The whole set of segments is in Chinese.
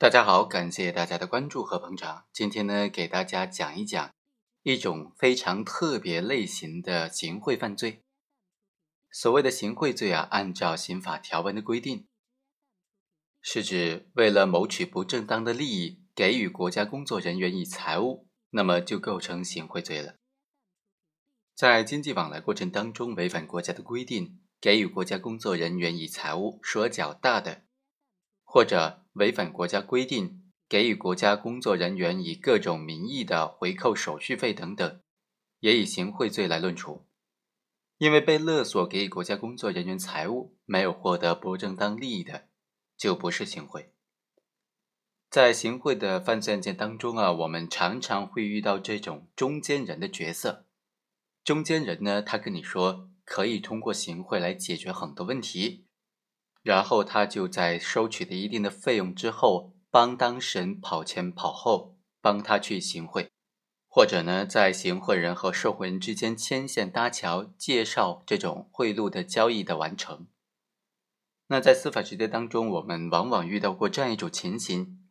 大家好，感谢大家的关注和捧场。今天呢，给大家讲一讲一种非常特别类型的行贿犯罪。所谓的行贿罪啊，按照刑法条文的规定，是指为了谋取不正当的利益，给予国家工作人员以财物，那么就构成行贿罪了。在经济往来过程当中，违反国家的规定，给予国家工作人员以财物，数额较大的。或者违反国家规定，给予国家工作人员以各种名义的回扣手续费等等，也以行贿罪来论处。因为被勒索给予国家工作人员财物，没有获得不正当利益的，就不是行贿。在行贿的犯罪案件当中啊，我们常常会遇到这种中间人的角色。中间人呢，他跟你说可以通过行贿来解决很多问题。然后他就在收取的一定的费用之后，帮当事人跑前跑后，帮他去行贿，或者呢，在行贿人和受贿人之间牵线搭桥，介绍这种贿赂的交易的完成。那在司法实践当中，我们往往遇到过这样一种情形：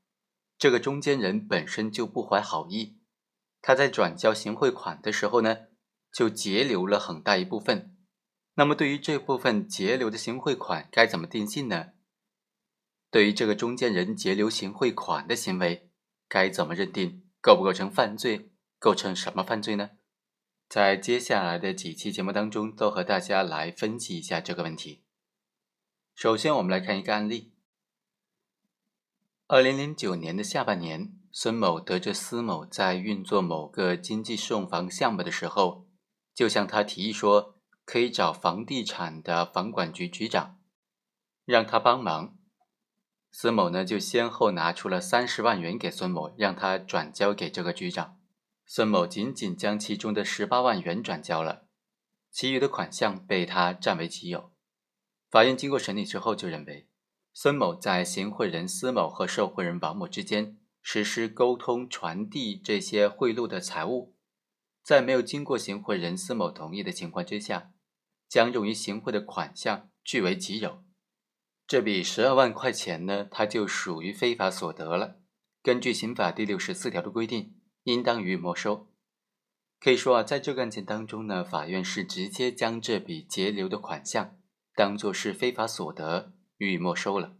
这个中间人本身就不怀好意，他在转交行贿款的时候呢，就截留了很大一部分。那么，对于这部分截留的行贿款该怎么定性呢？对于这个中间人截留行贿款的行为，该怎么认定构不构成犯罪？构成什么犯罪呢？在接下来的几期节目当中，都和大家来分析一下这个问题。首先，我们来看一个案例：二零零九年的下半年，孙某得知司某在运作某个经济适用房项目的时候，就向他提议说。可以找房地产的房管局局长，让他帮忙。司某呢就先后拿出了三十万元给孙某，让他转交给这个局长。孙某仅仅将其中的十八万元转交了，其余的款项被他占为己有。法院经过审理之后，就认为孙某在行贿人司某和受贿人王某之间实施沟通、传递这些贿赂的财物，在没有经过行贿人司某同意的情况之下。将用于行贿的款项据为己有，这笔十二万块钱呢，它就属于非法所得了。根据刑法第六十四条的规定，应当予以没收。可以说啊，在这个案件当中呢，法院是直接将这笔截留的款项当做是非法所得予以没收了。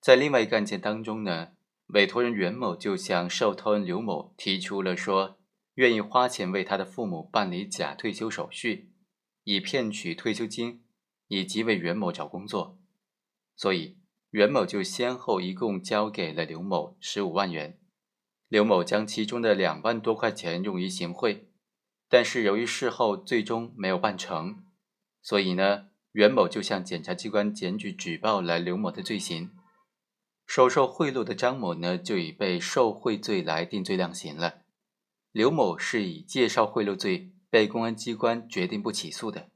在另外一个案件当中呢，委托人袁某就向受托人刘某提出了说，愿意花钱为他的父母办理假退休手续。以骗取退休金，以及为袁某找工作，所以袁某就先后一共交给了刘某十五万元。刘某将其中的两万多块钱用于行贿，但是由于事后最终没有办成，所以呢，袁某就向检察机关检举举报了刘某的罪行。收受贿赂的张某呢，就已被受贿罪来定罪量刑了。刘某是以介绍贿赂罪。被公安机关决定不起诉的。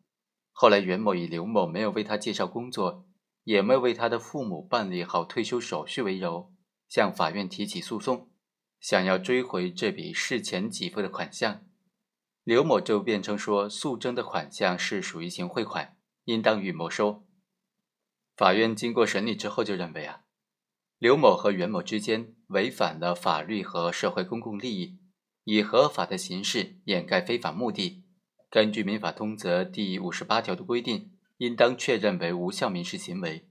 后来，袁某以刘某没有为他介绍工作，也没有为他的父母办理好退休手续为由，向法院提起诉讼，想要追回这笔事前给付的款项。刘某就辩称说，诉争的款项是属于行贿款，应当予没收。法院经过审理之后，就认为啊，刘某和袁某之间违反了法律和社会公共利益。以合法的形式掩盖非法目的，根据民法通则第五十八条的规定，应当确认为无效民事行为。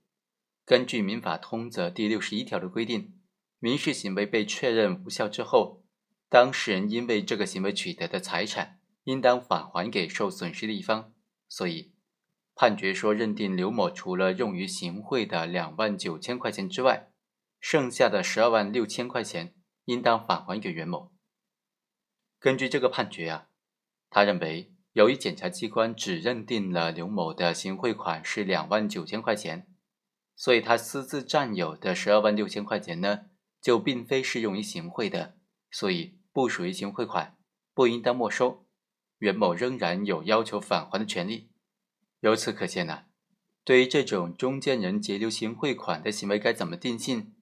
根据民法通则第六十一条的规定，民事行为被确认无效之后，当事人因为这个行为取得的财产，应当返还给受损失的一方。所以，判决说认定刘某除了用于行贿的两万九千块钱之外，剩下的十二万六千块钱应当返还给袁某。根据这个判决啊，他认为，由于检察机关只认定了刘某的行贿款是两万九千块钱，所以他私自占有的十二万六千块钱呢，就并非是用于行贿的，所以不属于行贿款，不应当没收。袁某仍然有要求返还的权利。由此可见呢，对于这种中间人截留行贿款的行为，该怎么定性？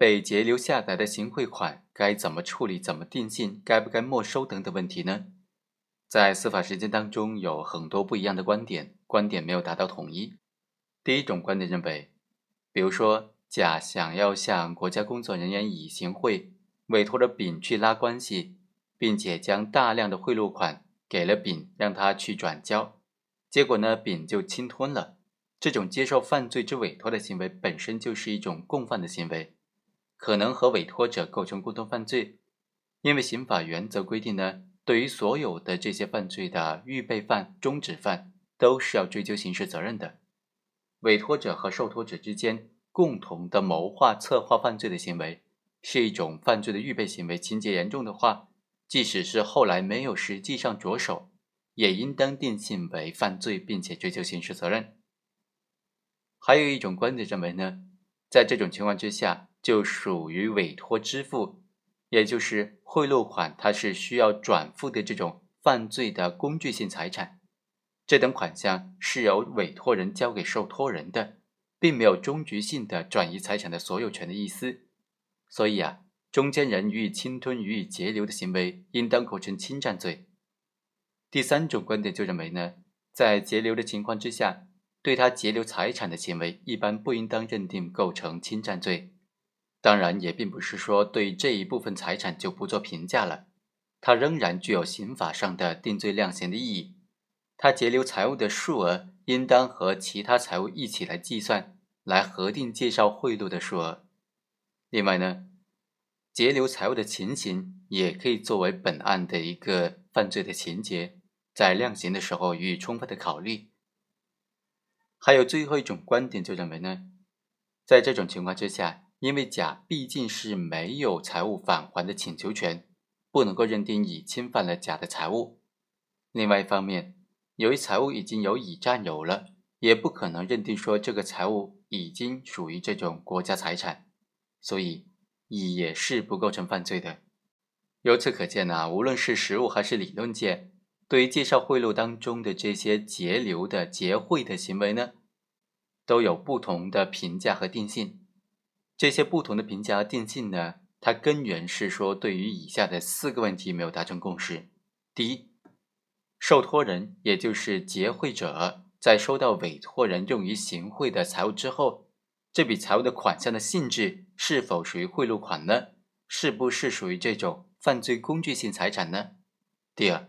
被截留下来的行贿款该怎么处理、怎么定性、该不该没收等等问题呢？在司法实践当中有很多不一样的观点，观点没有达到统一。第一种观点认为，比如说甲想要向国家工作人员乙行贿，委托了丙去拉关系，并且将大量的贿赂款给了丙，让他去转交，结果呢，丙就侵吞了。这种接受犯罪之委托的行为本身就是一种共犯的行为，可能和委托者构成共同犯罪。因为刑法原则规定呢，对于所有的这些犯罪的预备犯、中止犯，都是要追究刑事责任的。委托者和受托者之间共同的谋划、策划犯罪的行为，是一种犯罪的预备行为。情节严重的话，即使是后来没有实际上着手，也应当定性为犯罪，并且追究刑事责任。还有一种观点认为呢，在这种情况之下，就属于委托支付，也就是贿赂款，它是需要转付的这种犯罪的工具性财产。这等款项是由委托人交给受托人的，并没有终局性的转移财产的所有权的意思。所以啊，中间人予以侵吞、予以截留的行为，应当构成侵占罪。第三种观点就认为呢，在截留的情况之下。对他截留财产的行为，一般不应当认定构成侵占罪。当然，也并不是说对这一部分财产就不做评价了，它仍然具有刑法上的定罪量刑的意义。他截留财物的数额，应当和其他财物一起来计算，来核定介绍贿赂的数额。另外呢，截留财物的情形也可以作为本案的一个犯罪的情节，在量刑的时候予以充分的考虑。还有最后一种观点，就认为呢，在这种情况之下，因为甲毕竟是没有财物返还的请求权，不能够认定乙侵犯了甲的财物。另外一方面，由于财物已经由乙占有了，也不可能认定说这个财物已经属于这种国家财产，所以乙也是不构成犯罪的。由此可见呢，无论是实物还是理论界。对于介绍贿赂当中的这些截留的结贿的行为呢，都有不同的评价和定性。这些不同的评价和定性呢，它根源是说对于以下的四个问题没有达成共识：第一，受托人也就是结汇者在收到委托人用于行贿的财物之后，这笔财物的款项的性质是否属于贿赂款呢？是不是属于这种犯罪工具性财产呢？第二。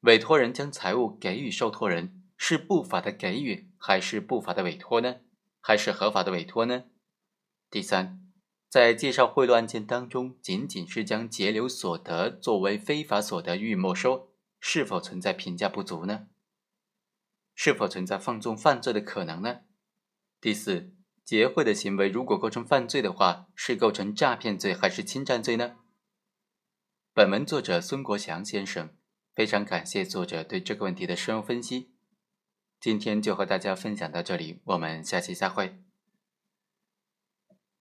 委托人将财物给予受托人，是不法的给予还是不法的委托呢？还是合法的委托呢？第三，在介绍贿赂案件当中，仅仅是将截留所得作为非法所得予以没收，是否存在评价不足呢？是否存在放纵犯罪的可能呢？第四，结贿的行为如果构成犯罪的话，是构成诈骗罪还是侵占罪呢？本文作者孙国祥先生。非常感谢作者对这个问题的深入分析。今天就和大家分享到这里，我们下期再会。